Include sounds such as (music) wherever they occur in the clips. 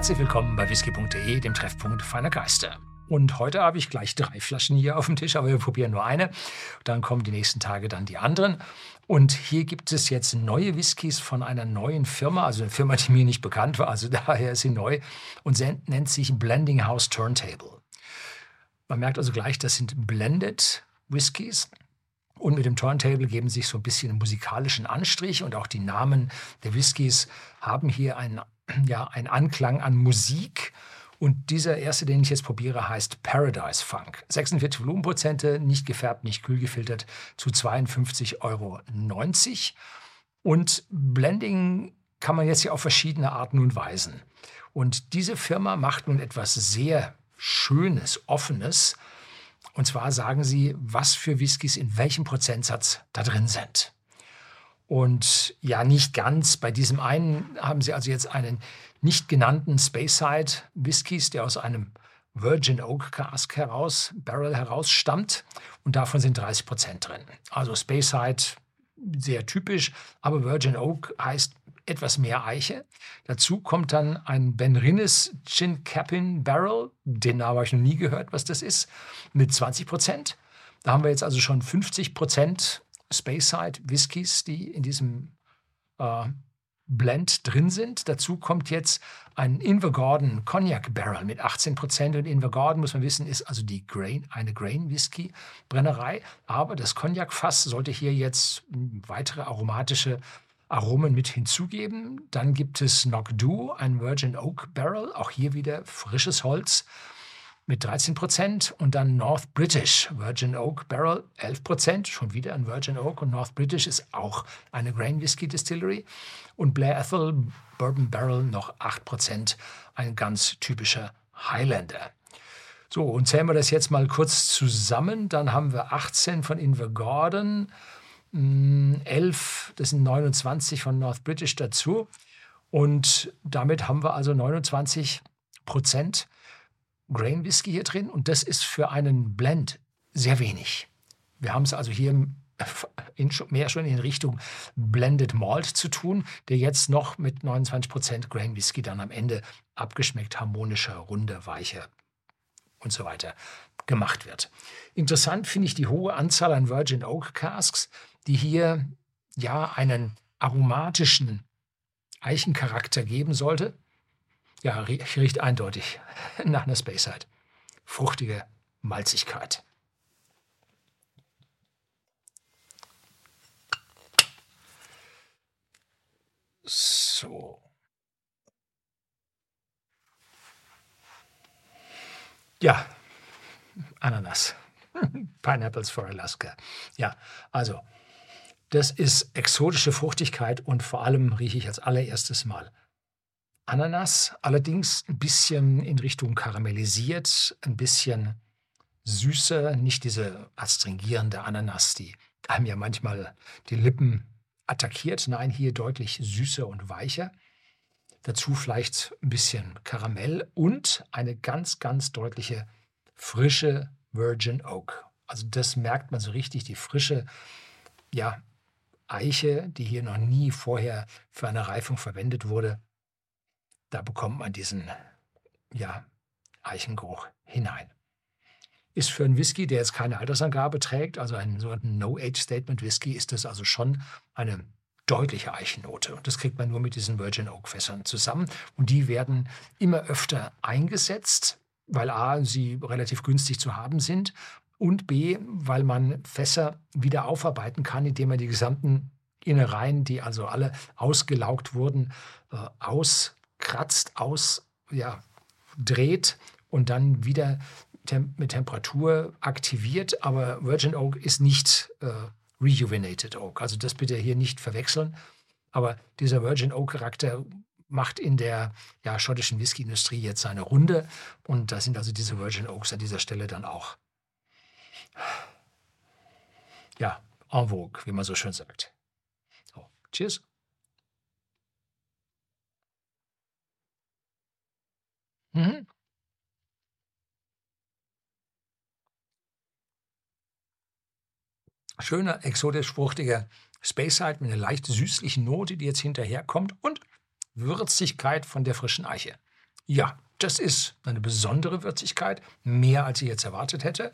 Herzlich willkommen bei whisky.de, dem Treffpunkt feiner Geister. Und heute habe ich gleich drei Flaschen hier auf dem Tisch, aber wir probieren nur eine. Dann kommen die nächsten Tage dann die anderen. Und hier gibt es jetzt neue Whiskys von einer neuen Firma, also eine Firma, die mir nicht bekannt war, also (laughs) daher ist sie neu und sie nennt sich Blending House Turntable. Man merkt also gleich, das sind Blended Whiskys. Und mit dem Turntable geben sich so ein bisschen einen musikalischen Anstrich und auch die Namen der Whiskys haben hier einen ja, ein Anklang an Musik. Und dieser erste, den ich jetzt probiere, heißt Paradise Funk. 46 Volumenprozente, nicht gefärbt, nicht kühl gefiltert, zu 52,90 Euro. Und Blending kann man jetzt ja auf verschiedene Arten und Weisen. Und diese Firma macht nun etwas sehr Schönes, Offenes. Und zwar sagen sie, was für Whiskys in welchem Prozentsatz da drin sind. Und ja, nicht ganz. Bei diesem einen haben sie also jetzt einen nicht genannten Speyside Whiskys, der aus einem Virgin Oak Cask heraus, Barrel heraus stammt. Und davon sind 30 Prozent drin. Also Speyside sehr typisch, aber Virgin Oak heißt etwas mehr Eiche. Dazu kommt dann ein Ben Rinnes Gin Capin Barrel. Den Namen habe ich noch nie gehört, was das ist, mit 20 Prozent. Da haben wir jetzt also schon 50 Prozent Speyside Whiskys, die in diesem äh, Blend drin sind. Dazu kommt jetzt ein Invergordon Cognac Barrel mit 18 Prozent. Und Invergordon, muss man wissen, ist also die Grain, eine Grain Whisky Brennerei. Aber das Cognac Fass sollte hier jetzt weitere aromatische Aromen mit hinzugeben. Dann gibt es Nogdu, ein Virgin Oak Barrel. Auch hier wieder frisches Holz mit 13 Prozent und dann North British Virgin Oak Barrel 11 Prozent, schon wieder ein Virgin Oak und North British ist auch eine Grain Whisky Distillery. Und Blair Ethel Bourbon Barrel noch 8 Prozent, ein ganz typischer Highlander. So, und zählen wir das jetzt mal kurz zusammen, dann haben wir 18 von Invergordon, 11, hm, das sind 29 von North British dazu. Und damit haben wir also 29 Prozent Grain Whisky hier drin und das ist für einen Blend sehr wenig. Wir haben es also hier in, mehr schon in Richtung Blended Malt zu tun, der jetzt noch mit 29% Grain Whisky dann am Ende abgeschmeckt, harmonischer, runder, weicher und so weiter gemacht wird. Interessant finde ich die hohe Anzahl an Virgin Oak Casks, die hier ja einen aromatischen Eichencharakter geben sollte. Ja, riecht eindeutig (laughs) nach einer Spaceside. Fruchtige Malzigkeit. So. Ja, Ananas. (laughs) Pineapples for Alaska. Ja, also, das ist exotische Fruchtigkeit und vor allem rieche ich als allererstes Mal Ananas, allerdings ein bisschen in Richtung karamellisiert, ein bisschen süßer, nicht diese astringierende Ananas, die einem ja manchmal die Lippen attackiert. Nein, hier deutlich süßer und weicher. Dazu vielleicht ein bisschen Karamell und eine ganz, ganz deutliche frische Virgin Oak. Also das merkt man so richtig, die frische ja, Eiche, die hier noch nie vorher für eine Reifung verwendet wurde, da bekommt man diesen ja, Eichengeruch hinein. Ist für einen Whisky, der jetzt keine Altersangabe trägt, also einen sogenannten No-Age-Statement-Whisky, ist das also schon eine deutliche Eichennote. Und das kriegt man nur mit diesen Virgin Oak Fässern zusammen. Und die werden immer öfter eingesetzt, weil A, sie relativ günstig zu haben sind und B, weil man Fässer wieder aufarbeiten kann, indem man die gesamten Innereien, die also alle ausgelaugt wurden, äh, aus kratzt, aus, ja, dreht und dann wieder tem mit Temperatur aktiviert. Aber Virgin Oak ist nicht äh, Rejuvenated Oak. Also das bitte hier nicht verwechseln. Aber dieser Virgin Oak Charakter macht in der ja, schottischen Whisky-Industrie jetzt seine Runde. Und da sind also diese Virgin Oaks an dieser Stelle dann auch ja, en vogue, wie man so schön sagt. So, cheers. Mhm. Schöner, exotisch fruchtiger Speyside mit einer leicht süßlichen Note, die jetzt hinterherkommt und Würzigkeit von der frischen Eiche. Ja, das ist eine besondere Würzigkeit, mehr als ich jetzt erwartet hätte.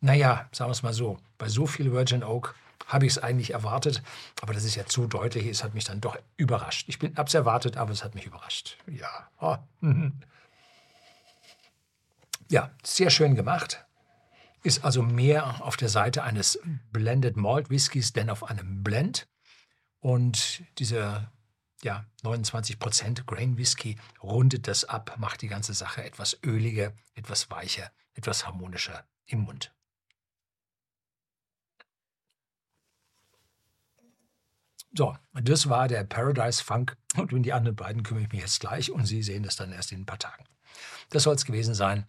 Naja, sagen wir es mal so, bei so viel Virgin Oak habe ich es eigentlich erwartet, aber dass es jetzt so deutlich ist, hat mich dann doch überrascht. Ich habe es erwartet, aber es hat mich überrascht. Ja, oh. Ja, sehr schön gemacht. Ist also mehr auf der Seite eines Blended Malt Whiskys denn auf einem Blend. Und dieser ja, 29% Grain Whisky rundet das ab, macht die ganze Sache etwas öliger, etwas weicher, etwas harmonischer im Mund. So, das war der Paradise Funk und um die anderen beiden kümmere ich mich jetzt gleich und Sie sehen das dann erst in ein paar Tagen. Das soll es gewesen sein.